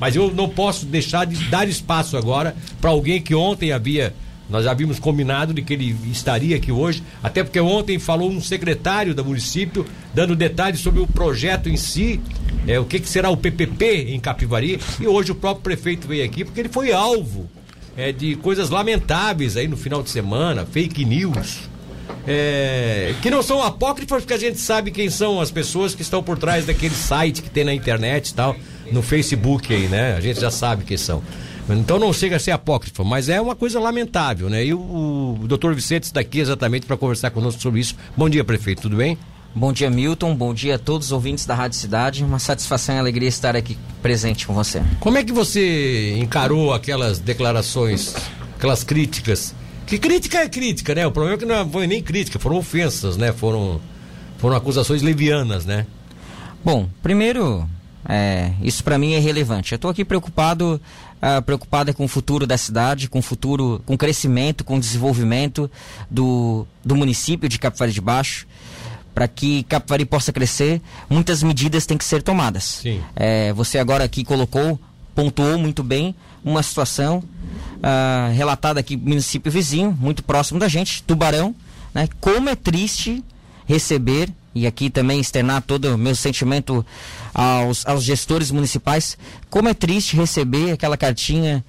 Mas eu não posso deixar de dar espaço agora para alguém que ontem havia nós havíamos combinado de que ele estaria aqui hoje, até porque ontem falou um secretário do município dando detalhes sobre o projeto em si, é, o que, que será o PPP em Capivari, e hoje o próprio prefeito veio aqui porque ele foi alvo é, de coisas lamentáveis aí no final de semana, fake news. É, que não são apócrifos, porque a gente sabe quem são as pessoas que estão por trás daquele site que tem na internet e tal, no Facebook aí, né? A gente já sabe quem são. Então não chega a ser apócrifo, mas é uma coisa lamentável, né? E o, o doutor Vicente está aqui exatamente para conversar conosco sobre isso. Bom dia, prefeito, tudo bem? Bom dia, Milton. Bom dia a todos os ouvintes da Rádio Cidade. Uma satisfação e alegria estar aqui presente com você. Como é que você encarou aquelas declarações, aquelas críticas? Que crítica é crítica, né? O problema é que não foi nem crítica, foram ofensas, né? Foram, foram acusações levianas, né? Bom, primeiro, é, isso para mim é relevante. Eu estou aqui preocupado, uh, preocupada com o futuro da cidade, com o futuro, com o crescimento, com o desenvolvimento do, do município de Capivari de Baixo para que Capivari possa crescer, muitas medidas têm que ser tomadas. É, você agora aqui colocou, pontuou muito bem uma situação uh, relatada aqui município vizinho, muito próximo da gente, Tubarão, né? Como é triste receber e aqui também externar todo o meu sentimento aos, aos gestores municipais, como é triste receber aquela cartinha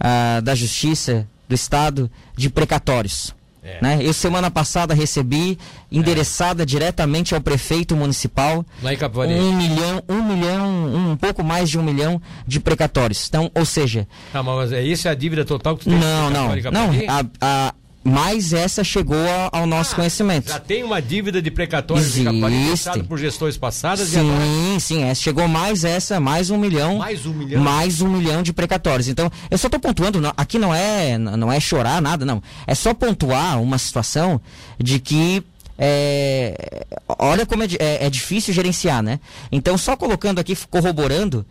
uh, da Justiça do Estado de precatórios. É. Né? Eu semana passada recebi, endereçada é. diretamente ao prefeito municipal, um milhão, um milhão, um pouco mais de um milhão de precatórios. Então, ou seja. Ah, mas é isso é a dívida total que você tem Não, não, não. A, a, mas essa chegou ao nosso ah, conhecimento. Já tem uma dívida de precatórios de por gestões passadas? Sim, sim, essa, chegou mais essa, mais um milhão. Mais um milhão? Mais um milhão de precatórios. Então, eu só estou pontuando, aqui não é, não é chorar nada, não. É só pontuar uma situação de que é, olha como é, é, é, difícil gerenciar, né? Então, só colocando aqui, corroborando,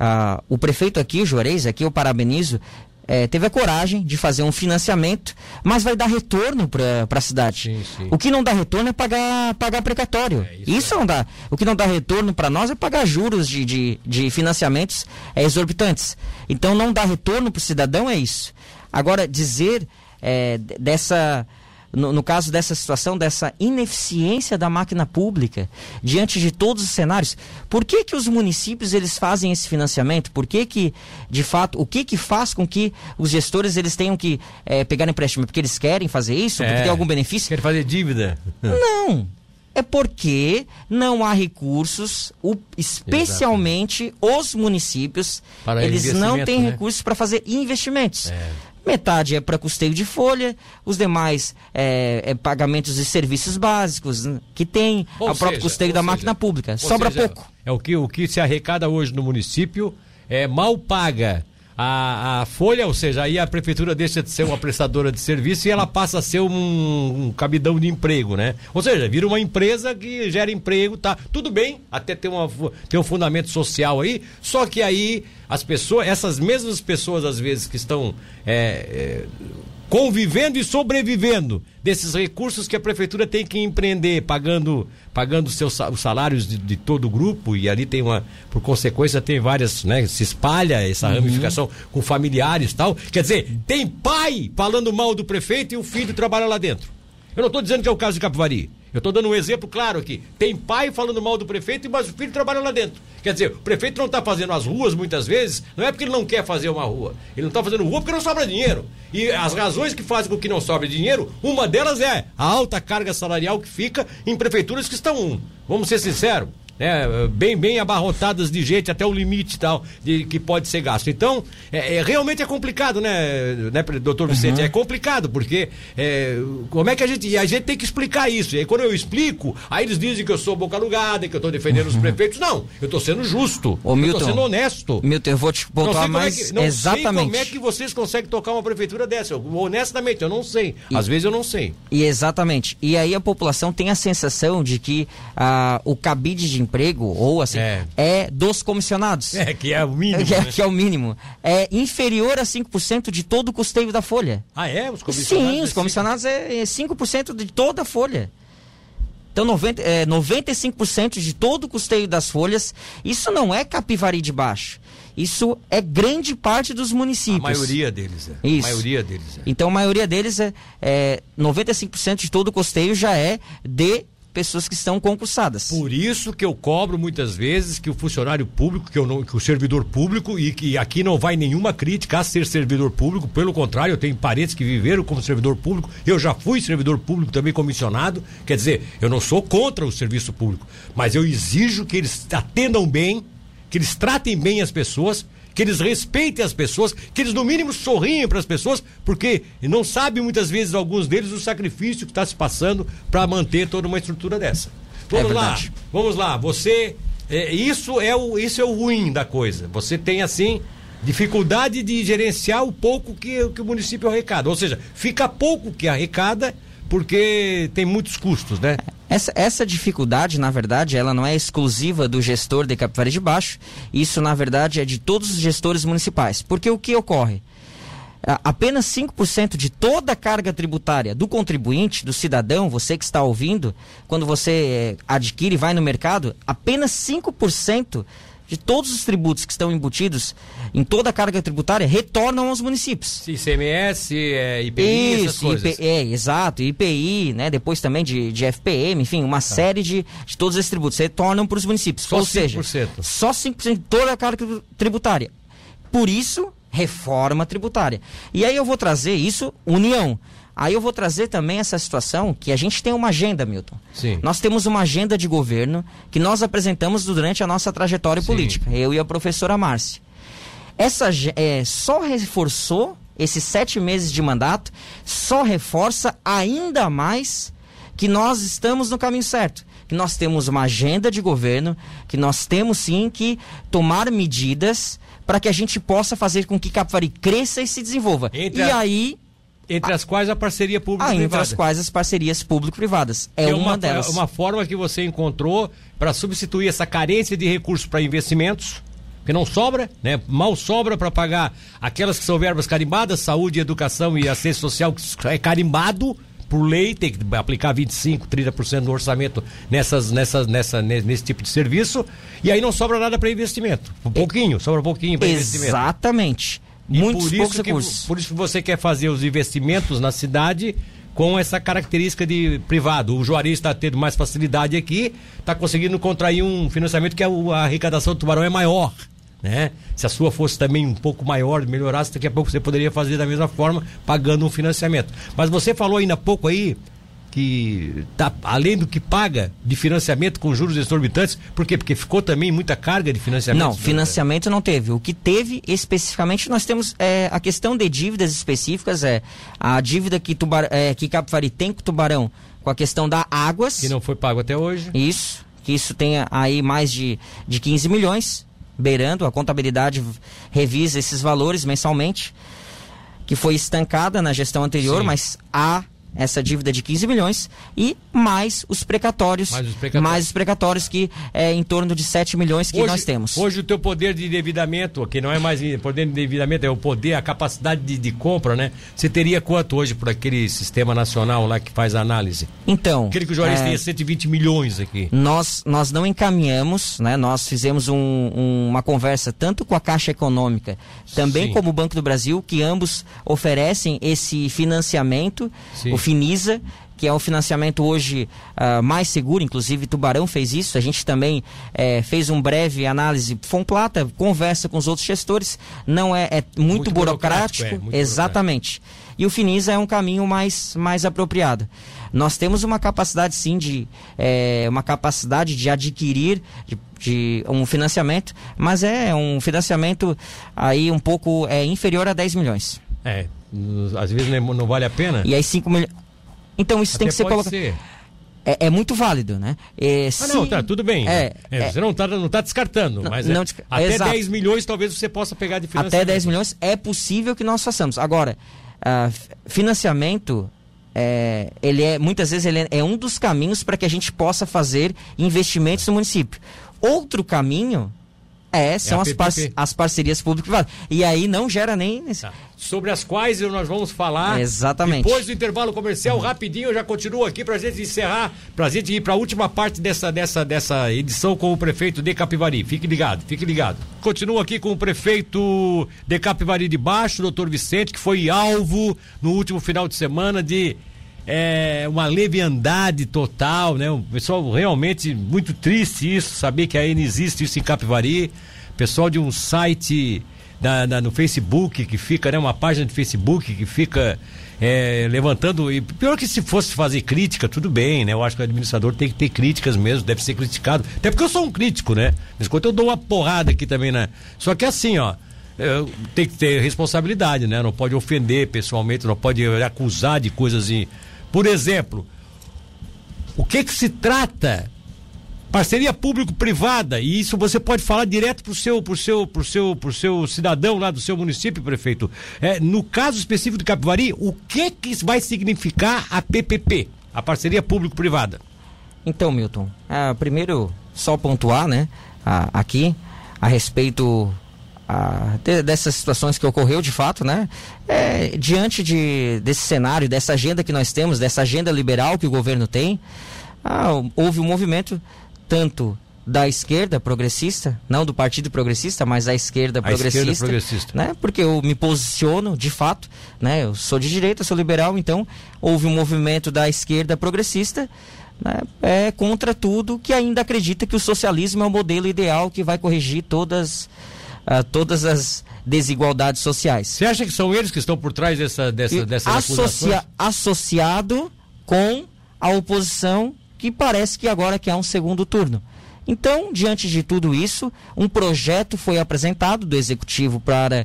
uh, o prefeito aqui, Juarez, aqui eu parabenizo, é, teve a coragem de fazer um financiamento, mas vai dar retorno para a cidade. Sim, sim. O que não dá retorno é pagar, pagar precatório. É, isso, isso é. não dá. O que não dá retorno para nós é pagar juros de, de, de financiamentos é, exorbitantes. Então não dá retorno para o cidadão é isso. Agora, dizer é, dessa no, no, caso dessa situação, dessa ineficiência da máquina pública, diante de todos os cenários, por que que os municípios eles fazem esse financiamento? Por que que, de fato, o que que faz com que os gestores eles tenham que é, pegar empréstimo? Porque eles querem fazer isso? Porque é, tem algum benefício? Querem fazer dívida? Não é porque não há recursos, o, especialmente Exatamente. os municípios, para eles não têm né? recursos para fazer investimentos. É. Metade é para custeio de folha, os demais é, é, pagamentos de serviços básicos né, que tem, o próprio custeio da seja, máquina pública. Sobra seja, pouco. É o que, o que se arrecada hoje no município é mal paga a, a folha, ou seja, aí a prefeitura deixa de ser uma prestadora de serviço e ela passa a ser um, um cabidão de emprego, né? Ou seja, vira uma empresa que gera emprego, tá? Tudo bem, até ter, uma, ter um fundamento social aí, só que aí as pessoas, essas mesmas pessoas às vezes que estão é, é, convivendo e sobrevivendo desses recursos que a prefeitura tem que empreender, pagando pagando seus, os salários de, de, todo o grupo, e ali tem uma, por consequência, tem várias, né? Se espalha essa uhum. ramificação com familiares e tal. Quer dizer, tem pai falando mal do prefeito e o filho trabalha lá dentro. Eu não estou dizendo que é o caso de Capivari. Eu estou dando um exemplo claro aqui. Tem pai falando mal do prefeito, mas o filho trabalha lá dentro. Quer dizer, o prefeito não está fazendo as ruas muitas vezes, não é porque ele não quer fazer uma rua. Ele não está fazendo rua porque não sobra dinheiro. E as razões que fazem com que não sobre dinheiro, uma delas é a alta carga salarial que fica em prefeituras que estão, vamos ser sinceros, né, bem, bem abarrotadas de gente até o limite tal de que pode ser gasto. Então, é, é realmente é complicado, né, né doutor Vicente? Uhum. É complicado, porque é, como é que a gente. E a gente tem que explicar isso. E aí, quando eu explico, aí eles dizem que eu sou boca alugada, que eu estou defendendo uhum. os prefeitos. Não, eu estou sendo justo. Ô, Milton, eu estou sendo honesto. Milton, eu vou te pontuar mais. É que, não exatamente. sei como é que vocês conseguem tocar uma prefeitura dessa. Eu, honestamente, eu não sei. E, Às vezes eu não sei. E exatamente. E aí a população tem a sensação de que ah, o cabide de emprego, ou assim, é, é dos comissionados. É, que é o mínimo. Que é, né? que é o mínimo. É inferior a 5% de todo o custeio da folha. Ah, é? Os comissionados? Sim, os comissionados é, é 5% de toda a folha. Então, 90, é, 95% de todo o custeio das folhas, isso não é Capivari de Baixo. Isso é grande parte dos municípios. A maioria deles é. Isso. A maioria deles é. Então a maioria deles é, é 95% de todo o custeio já é de pessoas que estão concursadas. Por isso que eu cobro muitas vezes que o funcionário público, que, eu não, que o servidor público, e que aqui não vai nenhuma crítica a ser servidor público, pelo contrário, eu tenho parentes que viveram como servidor público, eu já fui servidor público também comissionado, quer dizer, eu não sou contra o serviço público, mas eu exijo que eles atendam bem, que eles tratem bem as pessoas, que eles respeitem as pessoas, que eles no mínimo sorriem para as pessoas, porque não sabem muitas vezes alguns deles o sacrifício que está se passando para manter toda uma estrutura dessa. Vamos É lá, vamos lá. Você, é, isso é o isso é o ruim da coisa. Você tem assim dificuldade de gerenciar o pouco que, que o município arrecada, ou seja, fica pouco que arrecada porque tem muitos custos, né? Essa, essa dificuldade, na verdade, ela não é exclusiva do gestor de Capivari de Baixo. Isso, na verdade, é de todos os gestores municipais. Porque o que ocorre? Apenas 5% de toda a carga tributária do contribuinte, do cidadão, você que está ouvindo, quando você eh, adquire e vai no mercado, apenas 5% de todos os tributos que estão embutidos em toda a carga tributária retornam aos municípios. ICMS, é, IPI, essas Isso, coisas. IP, é, exato, IPI, né? Depois também de, de FPM, enfim, uma série de, de todos esses tributos retornam para os municípios. Tá. Só Ou seja, 5%. só 5% de toda a carga tri- tributária. Por isso, reforma tributária. E aí eu vou trazer isso, união. Aí eu vou trazer também essa situação que a gente tem uma agenda, Milton. Sim. Nós temos uma agenda de governo que nós apresentamos durante a nossa trajetória Sim. política, eu e a professora Márcia. Essa é, só reforçou esses sete meses de mandato, só reforça ainda mais que nós estamos no caminho certo. Que nós temos uma agenda de governo, que nós temos sim que tomar medidas para que a gente possa fazer com que Capivari cresça e se desenvolva. Entre e a- aí, Entre as quais a parceria ah, entre público-privada. as quais as parcerias público-privadas. É, é uma, uma, delas. é uma forma que você encontrou para substituir essa carência de recursos para investimentos, que não sobra, né? Mal sobra para pagar aquelas que são verbas carimbadas, saúde, educação e assistência social, que é carimbado por lei, tem que aplicar 25, 30% do orçamento nessas, nessas, nessa, ne- nesse tipo de serviço, e aí não sobra nada para investimento. Um pouquinho, sobra um pouquinho para investimento. Exatamente. E Muitos por poucos isso que, recursos. Por isso que você quer fazer os investimentos na cidade com essa característica de privado. O Juarez está tendo mais facilidade aqui, está conseguindo contrair um financiamento que a, a arrecadação do Tubarão é maior. Né? Se a sua fosse também um pouco maior, melhorasse, daqui a pouco você poderia fazer da mesma forma, pagando um financiamento. Mas você falou ainda há pouco aí que tá além do que paga de financiamento com juros exorbitantes, por quê? Porque ficou também muita carga de financiamento. Não, financiamento não teve. O que teve especificamente, nós temos é, a questão de dívidas específicas, é a dívida que, tubar, é, que Capivari tem com o Tubarão com a questão da águas. Que não foi pago até hoje. Isso, que isso tenha aí mais de, de 15 milhões, beirando, a contabilidade revisa esses valores mensalmente, que foi estancada na gestão anterior, Sim. mas há essa dívida de 15 milhões e mais os precatórios, Mais os precatórios. mais os precatórios que é em torno de 7 milhões que nós temos. Hoje o teu poder de endividamento, que não é mais poder de endividamento, é o poder, a capacidade de, de compra, né? Você teria quanto hoje por aquele sistema nacional lá que faz a análise? Então, Aquele que o Juarez é, tem 120 milhões aqui. nós, nós não encaminhamos, né? Nós fizemos um- um- uma conversa tanto com a Caixa Econômica, também Sim. como o Banco do Brasil, que ambos oferecem esse financiamento, Sim. Finisa, que é o financiamento hoje ah, mais seguro, inclusive Tubarão fez isso, a gente também eh, fez um breve análise, Fomplata conversa com os outros gestores, não é, é muito, Muito burocrático, burocrático, é, muito exatamente. E o Finisa é um caminho mais, mais apropriado. Nós temos uma capacidade sim de eh, uma capacidade de adquirir de, de um financiamento, mas é um financiamento aí um pouco é, inferior a 10 milhões. É, às vezes não, não vale a pena. E aí 5 milhões. Então isso tem Até que ser colocado. ser. É, é muito válido, né? É, Ah, se- não, tá, tudo bem. É, É, é, você não tá, não tá descartando, Não, mas é, não desca- até exato. 10 milhões talvez você possa pegar de financiamento. até 10 milhões é possível que nós façamos. Agora, f- financiamento, é, ele é muitas vezes ele é, é um dos caminhos para que a gente possa fazer investimentos no município. Outro caminho É, são a as, par as parcerias público-privadas. E aí não gera nem. Tá. Sobre as quais nós vamos falar Exatamente. depois do intervalo comercial, rapidinho, eu já continuo aqui pra gente encerrar, pra gente ir pra última parte dessa, dessa, dessa edição com o prefeito de Capivari. Fique ligado, fique ligado. Continuo aqui com o prefeito de Capivari de Baixo, doutor Vicente, que foi alvo no último final de semana de é, uma leviandade total, né? O pessoal realmente muito triste isso, saber que ainda existe isso em Capivari. Pessoal de um site da- da- no Facebook que fica, né? Uma página de Facebook que fica é, levantando. E pior que se fosse fazer crítica, tudo bem, né? Eu acho que o administrador tem que ter críticas mesmo, deve ser criticado. Até porque eu sou um crítico, né? Mas quando eu dou uma porrada aqui também, né? Só que assim, ó. é, tem que ter responsabilidade, né? Não pode ofender pessoalmente, não pode acusar de coisas assim. Por exemplo, o que que se trata? Parceria público-privada e isso você pode falar direto pro seu pro seu pro seu pro seu cidadão lá do seu município prefeito. É, no caso específico de Capivari o que que vai significar a PPP a parceria público-privada? Então, Milton, ah, primeiro só pontuar, né, ah, aqui a respeito ah, de- dessas situações que ocorreu de fato, né, é, diante de, desse cenário, dessa agenda que nós temos, dessa agenda liberal que o governo tem, ah, houve um movimento tanto da esquerda progressista, não do Partido Progressista, mas da esquerda A esquerda progressista, progressista. né? Porque eu me posiciono, de fato, né? Eu sou de direita, sou liberal, então houve um movimento da esquerda progressista, né? É contra tudo que ainda acredita que o socialismo é o modelo ideal que vai corrigir todas ah, todas as desigualdades sociais. você acha que são eles que estão por trás dessa dessa E dessas associa- acusações associado com a oposição que parece que agora quer um segundo turno. Então, diante de tudo isso, um projeto foi apresentado do executivo para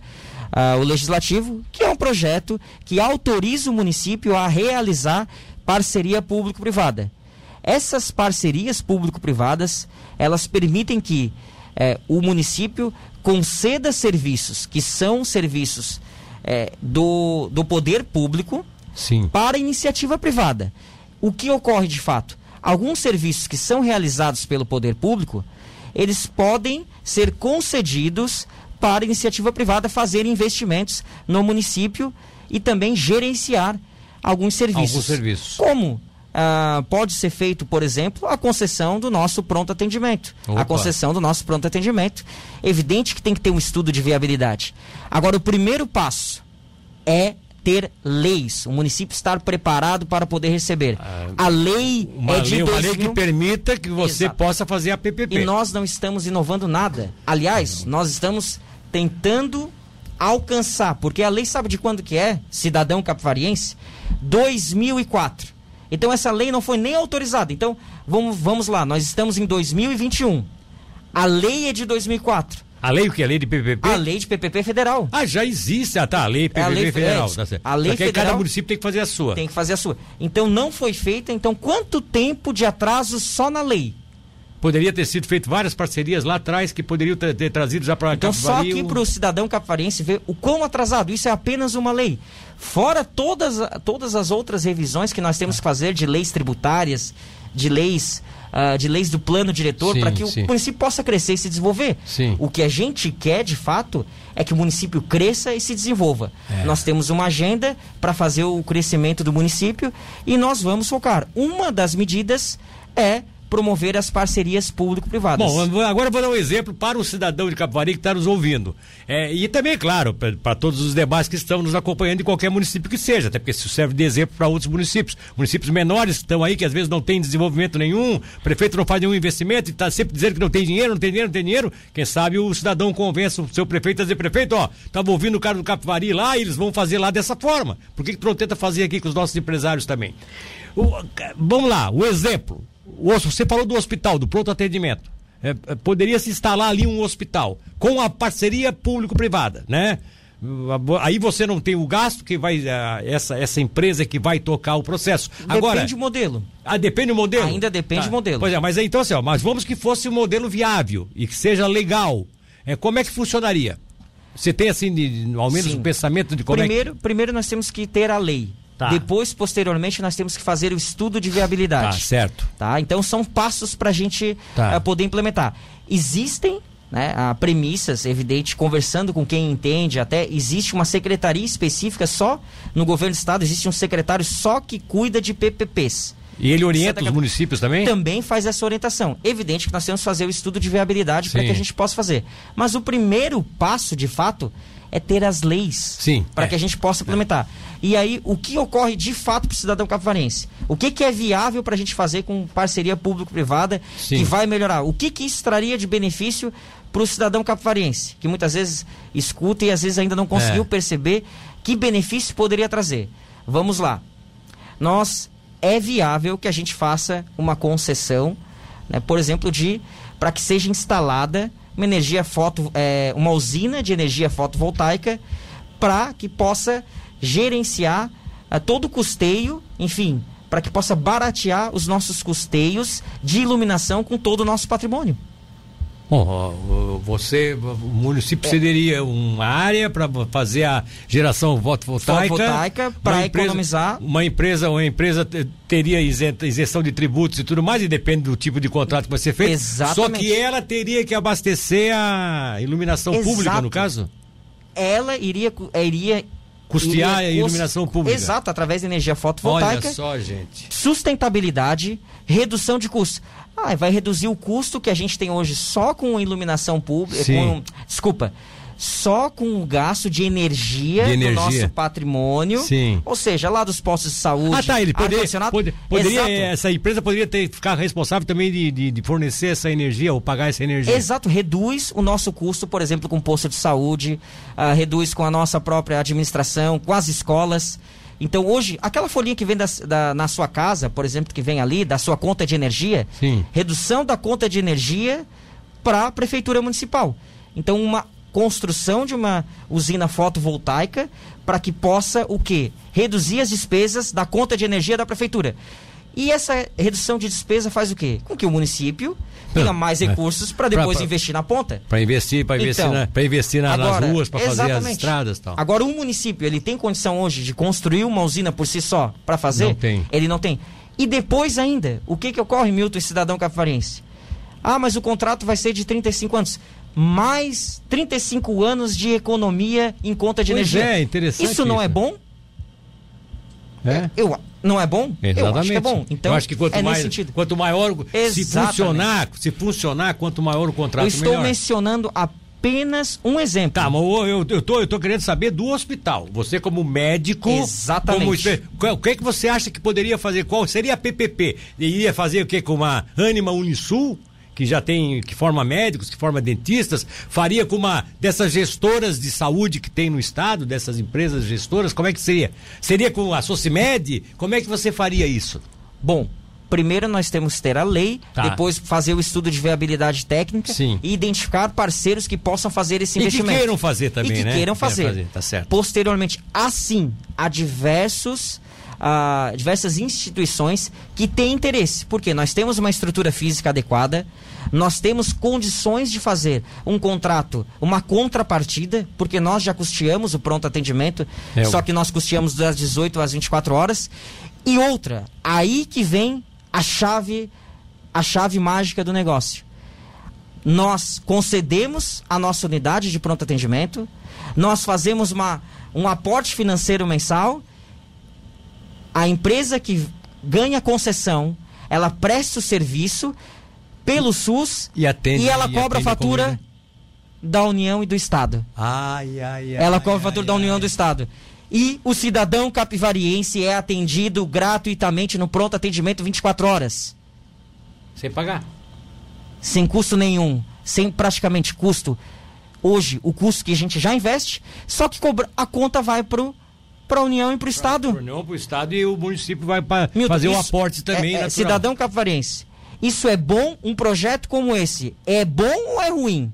ah, o legislativo, que é um projeto que autoriza o município a realizar parceria público-privada. Essas parcerias público-privadas, elas permitem que eh, o município conceda serviços que são serviços eh, do, do poder público sim para iniciativa privada. O que ocorre de fato? Alguns serviços que são realizados pelo poder público, eles podem ser concedidos para iniciativa privada fazer investimentos no município e também gerenciar alguns serviços. Alguns serviços. Como ah, pode ser feito, por exemplo, a concessão do nosso pronto atendimento. Opa. A concessão do nosso pronto atendimento. Evidente que tem que ter um estudo de viabilidade. Agora, o primeiro passo é ter leis, o município estar preparado para poder receber. a lei Ah, é de lei, uma lei 2000 que permita que você Exato. possa fazer a PPP e nós não estamos inovando nada. Aliás, nós estamos tentando alcançar, porque a lei sabe de quando que é, cidadão capivariense? 2004. Então essa lei não foi nem autorizada. Então, vamos, vamos lá, nós estamos em 2021. A lei é de 2004. a lei o que a lei de PPP A lei de PPP federal. Ah, já existe. Ah, tá. A lei PPP É a lei federal. fe- tá a lei Só que aí cada federal município tem que fazer a sua. Tem que fazer a sua. Então não foi feita. Então quanto tempo de atraso só na lei? Poderia ter sido feito várias parcerias lá atrás que poderiam ter, ter trazido já para Então, só aqui para o cidadão capivariense ver o quão atrasado. Isso é apenas uma lei. Fora todas, todas as outras revisões que nós temos que fazer de leis tributárias, de leis, ah, de leis do plano diretor, para que sim. o município possa crescer e se desenvolver. Sim. O que a gente quer, de fato, é que o município cresça e se desenvolva. É. Nós temos uma agenda para fazer o crescimento do município e nós vamos focar. Uma das medidas é promover as parcerias público-privadas. Bom, agora eu vou dar um exemplo para o cidadão de Capivari que está nos ouvindo. É, e também, claro, para todos os debates que estão nos acompanhando em qualquer município que seja, até porque isso serve de exemplo para outros municípios. Municípios menores estão aí, que às vezes não tem desenvolvimento nenhum, prefeito não faz nenhum investimento e está sempre dizendo que não tem dinheiro, não tem dinheiro, não tem dinheiro. Quem sabe o cidadão convence o seu prefeito a dizer, prefeito, ó, estava ouvindo o cara do Capivari lá e eles vão fazer lá dessa forma. Por que, que tu não tenta fazer aqui com os nossos empresários também? O- vamos lá, o exemplo. O hos- você falou do hospital, do pronto atendimento. É, é, poderia se instalar ali um hospital com a parceria público-privada, né? Aí você não tem o gasto que vai essa essa empresa que vai tocar o processo. Agora, Depende do modelo. ah, depende do modelo? Ainda depende do modelo. Pois é, mas então assim, ó, mas vamos que fosse um modelo viável e que seja legal. É, como é que funcionaria? Você tem assim, de, ao menos Sim. um pensamento de como é primeiro, primeiro nós temos que ter a lei. Tá. Depois, posteriormente, nós temos que fazer o estudo de que... Tá, viabilidade. certo. Tá? Então são passos para a gente Tá. eh, poder implementar. Existem né, a premissas, evidente, conversando com quem entende, até existe uma secretaria específica só no governo do estado, existe um secretário só que cuida de PPPs. E ele orienta Santa os municípios também? Também faz essa orientação. Evidente que nós temos que fazer o estudo de viabilidade para que a gente possa fazer. Mas o primeiro passo, de fato, é ter as leis para é. que a gente possa implementar. É. E aí, o que ocorre de fato para o cidadão capivarense? O que, que é viável para a gente fazer com parceria público-privada que vai melhorar? O que, que isso traria de benefício para o cidadão capivarense, que muitas vezes escuta e às vezes ainda não conseguiu é. perceber que benefício poderia trazer? Vamos lá. Nós é viável que a gente faça uma concessão, né, por exemplo, de para que seja instalada uma energia foto, é, uma usina de energia fotovoltaica para que possa gerenciar é, todo o custeio, enfim, para que possa baratear os nossos custeios de iluminação com todo o nosso patrimônio. Bom, você, o município é. cederia uma área para fazer a geração fotovoltaica. Fotovoltaica para economizar. Uma empresa, uma empresa teria isenção de tributos e tudo mais, e depende do tipo de contrato que vai ser feito. Exatamente. Só que ela teria que abastecer a iluminação Exato. pública, no caso? Ela iria, iria custear a iluminação pública. Exato, através de energia fotovoltaica. Olha só, gente. Sustentabilidade, redução de custos. Ah, vai reduzir o custo que a gente tem hoje só com iluminação pública. Com, desculpa. Só com o gasto de energia, de energia. do nosso patrimônio. Sim. Ou seja, lá dos postos de saúde. Ah, tá. Ele poderia, poder, poderia essa empresa poderia ter, ficar responsável também de, de, de, fornecer essa energia ou pagar essa energia. Exato. Reduz o nosso custo, por exemplo, com posto de saúde, uh, reduz com a nossa própria administração, com as escolas. Então hoje, aquela folhinha que vem da, da, na sua casa, por exemplo, que vem ali, da sua conta de energia, Sim. redução da conta de energia para a prefeitura municipal. Então, uma construção de uma usina fotovoltaica para que possa o quê? Reduzir as despesas da conta de energia da prefeitura. E essa redução de despesa faz o quê? Com que o município tenha mais é. recursos para depois pra, investir na ponta. Para investir, para investir, então, na, investir na, agora, nas ruas, para fazer as estradas, tal. Agora o município ele tem condição hoje de construir uma usina por si só para fazer? Não tem. Ele não tem. E depois ainda, o que que ocorre, Milton, cidadão cafarense? Ah, mas o contrato vai ser de 35 anos. Mais 35 anos de economia em conta de pois energia. É, interessante. Isso não isso. é bom? É? Eu, não é bom? Exatamente. Eu acho que é bom. Então, eu acho que quanto, é mais, quanto maior, se funcionar, se funcionar, quanto maior o contrato, Eu estou melhor. mencionando apenas um exemplo. Tá, mas eu, eu, eu, tô, eu tô querendo saber do hospital. Você como médico... Exatamente. Como, o que, é que você acha que poderia fazer? Qual seria a PPP? Iria fazer o que com uma Anima Unisul? Que já tem, que forma médicos, que forma dentistas, faria com uma dessas gestoras de saúde que tem no estado, dessas empresas gestoras, como é que seria? Seria com a Socimed? Como é que você faria isso? Bom, primeiro nós temos que ter a lei, tá. depois fazer o estudo de viabilidade técnica Sim. e identificar parceiros que possam fazer esse investimento. E que queiram fazer também, e que né? queiram fazer. fazer. Tá certo. Posteriormente, assim, há diversos a diversas instituições que têm interesse, porque nós temos uma estrutura física adequada, nós temos condições de fazer um contrato, uma contrapartida, porque nós já custeamos o pronto atendimento, é, só que nós custeamos das 18 às 24 horas. E outra, aí que vem a chave, a chave mágica do negócio. Nós concedemos a nossa unidade de pronto atendimento, nós fazemos uma, um aporte financeiro mensal a empresa que ganha concessão, ela presta o serviço pelo SUS e, atende, e ela e cobra a fatura da União e do Estado. Ai, ai, ai. Ela cobra a fatura ai, da União ai. e do Estado. E o cidadão capivariense é atendido gratuitamente no pronto atendimento 24 horas. Sem pagar. Sem custo nenhum. Sem praticamente custo. Hoje, o custo que a gente já investe, só que cobra, a conta vai pro para a União e para o Estado. Para a União, para o Estado e o município vai pra fazer o aporte também. É, é, cidadão capivarense, isso é bom? Um projeto como esse é bom ou é ruim?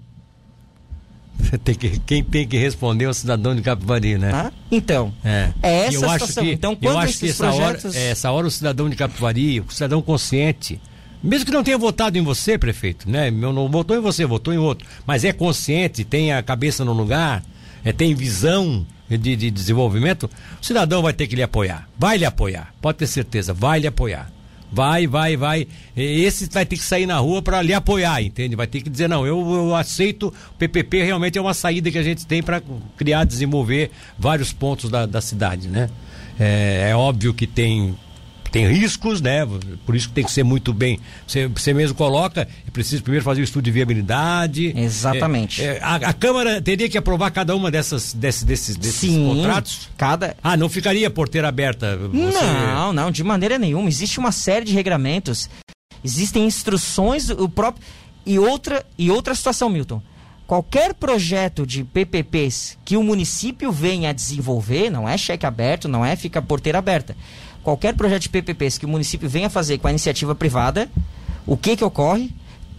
Tem que, quem tem que responder é o cidadão de Capivari, né? Ah, então, é, é essa eu a situação. Que, então, quando eu acho que essa, projetos... hora, é, essa hora o cidadão de Capivari, o cidadão consciente, mesmo que não tenha votado em você, prefeito, né? Não votou em você, votou em outro, mas é consciente, tem a cabeça no lugar, é, tem visão, de, de desenvolvimento, o cidadão vai ter que lhe apoiar. Vai lhe apoiar. Pode ter certeza, vai lhe apoiar. vai, vai, vai. Esse vai ter que sair na rua para lhe apoiar, entende? Vai ter que dizer, não, eu, eu aceito, PPP realmente é uma saída que a gente tem para criar, desenvolver vários pontos da, da cidade, né? É, é óbvio que tem tem riscos, né? Por isso que tem que ser muito bem. Você, você mesmo coloca, é preciso primeiro fazer o estudo de viabilidade. Exatamente. É, é, a, a, Câmara teria que aprovar cada uma dessas desses, desses, desses Sim, contratos? Cada. Ah, não ficaria porteira aberta? Você... Não, não, de maneira nenhuma. Existe uma série de regramentos, existem instruções, o próprio. E outra, e outra situação, Milton qualquer projeto de PPPs que o município venha a desenvolver, não é cheque aberto, não é fica porteira aberta qualquer projeto de PPPs que o município venha fazer com a iniciativa privada, o que que ocorre?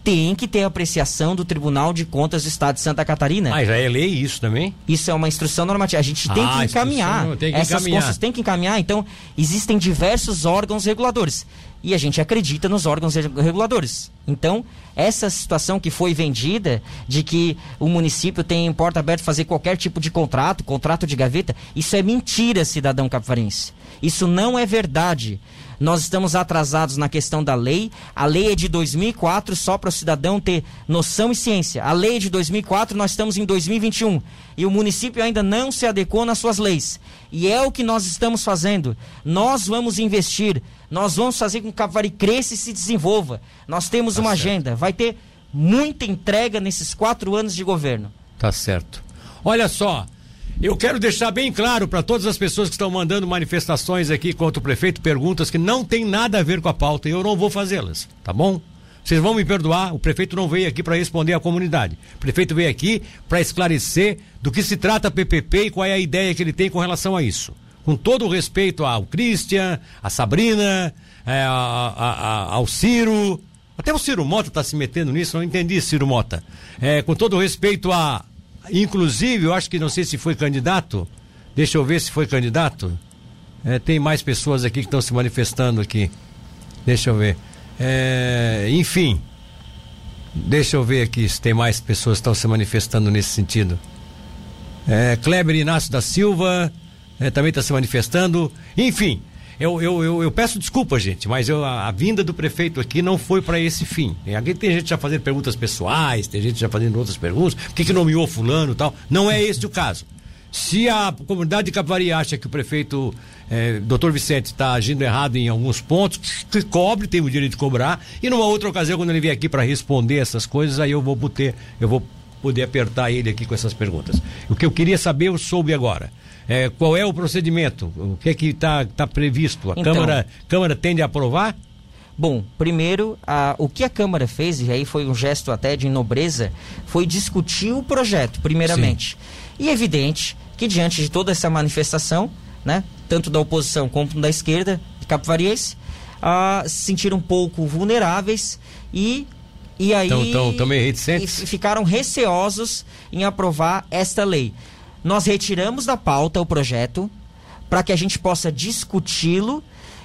Tem que ter apreciação do Tribunal de Contas do Estado de Santa Catarina. Ah, já é lei isso também? Isso é uma instrução normativa. A gente tem ah, que encaminhar. Tem que Essas encaminhar. tem que encaminhar. Então, existem diversos órgãos reguladores. E a gente acredita nos órgãos reguladores. Então, essa situação que foi vendida de que o município tem porta aberta fazer qualquer tipo de contrato, contrato de gaveta, isso é mentira, cidadão capivarense. Isso não é verdade. Nós estamos atrasados na questão da lei. A lei é de 2004, só para o cidadão ter noção e ciência. A lei é de 2004, nós estamos em 2021. E o município ainda não se adequou nas suas leis. E é o que nós estamos fazendo. Nós vamos investir. Nós vamos fazer com que o Cavari cresça e se desenvolva. Nós temos tá uma certo. agenda. Vai ter muita entrega nesses quatro anos de governo. Tá certo. Olha só, eu quero deixar bem claro para todas as pessoas que estão mandando manifestações aqui contra o prefeito, perguntas que não tem nada a ver com a pauta e eu não vou fazê-las, tá bom? Vocês vão me perdoar, o prefeito não veio aqui para responder à comunidade. O prefeito veio aqui para esclarecer do que se trata a PPP e qual é a ideia que ele tem com relação a isso. Com todo o respeito ao Christian, a Sabrina, é, a, a, a, ao Ciro, até o Ciro Mota está se metendo nisso, não entendi, Ciro Mota. É, com todo o respeito a, Inclusive, eu acho que não sei se foi candidato. Deixa eu ver se foi candidato. É, tem mais pessoas aqui que estão se manifestando aqui. Deixa eu ver. É, enfim. Deixa eu ver aqui se tem mais pessoas que estão se manifestando nesse sentido. É, Kleber Inácio da Silva é, também está se manifestando. Enfim, eu, eu, eu, eu, peço desculpa, gente, mas eu, a, a, vinda do prefeito aqui não foi para esse fim. Aqui tem gente já fazendo perguntas pessoais, tem gente já fazendo outras perguntas, por que, que nomeou fulano e tal. Não é esse o caso. Se a comunidade de Capivari acha que o prefeito é, doutor Vicente está agindo errado em alguns pontos, que cobre, tem o direito de cobrar, e numa outra ocasião, quando ele vier aqui para responder essas coisas, aí eu vou poder, eu vou poder apertar ele aqui com essas perguntas. O que eu queria saber, eu soube agora. É, qual é o procedimento? O que é que está tá previsto? A então, Câmara, Câmara tende a aprovar? Bom, primeiro, a, o que a Câmara fez, e aí foi um gesto até de nobreza, foi discutir o projeto, primeiramente. Sim. E é evidente que diante de toda essa manifestação, né, tanto da oposição como da esquerda, de Capivariense, uh, se sentiram um pouco vulneráveis e e aí tão, tão, tão meio reticentes. ficaram receosos em aprovar esta lei. Nós retiramos da pauta o projeto para que a gente possa discuti-lo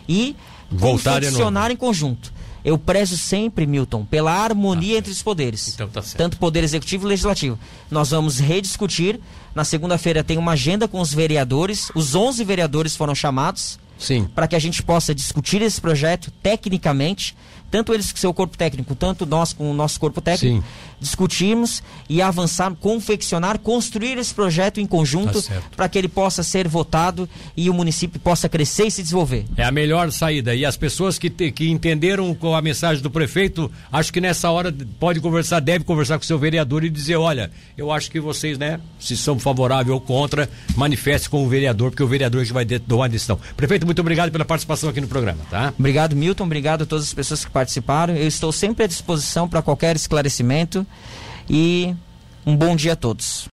e Voltar confeccionar em conjunto. Eu prezo sempre, Milton, pela harmonia ah, entre os poderes. Então tá tanto poder executivo e legislativo. Nós vamos rediscutir. Na segunda-feira tem uma agenda com os vereadores. Os 11 vereadores foram chamados. Sim. Para que a gente possa discutir esse projeto tecnicamente tanto eles com seu corpo técnico, tanto nós com o nosso corpo técnico, Sim. discutirmos e avançar, confeccionar, construir esse projeto em conjunto tá para que ele possa ser votado e o município possa crescer e se desenvolver. É a melhor saída. E as pessoas que, te, que entenderam com a mensagem do prefeito, acho que nessa hora pode conversar, deve conversar com o seu vereador e dizer, olha, eu acho que vocês, né, se são favoráveis ou contra, manifeste com o vereador, porque o vereador é que vai tomar a decisão. Prefeito, muito obrigado pela participação aqui no programa, tá? Obrigado, Milton. Obrigado a todas as pessoas que participaram. Eu estou sempre à disposição para qualquer esclarecimento e um bom dia a todos.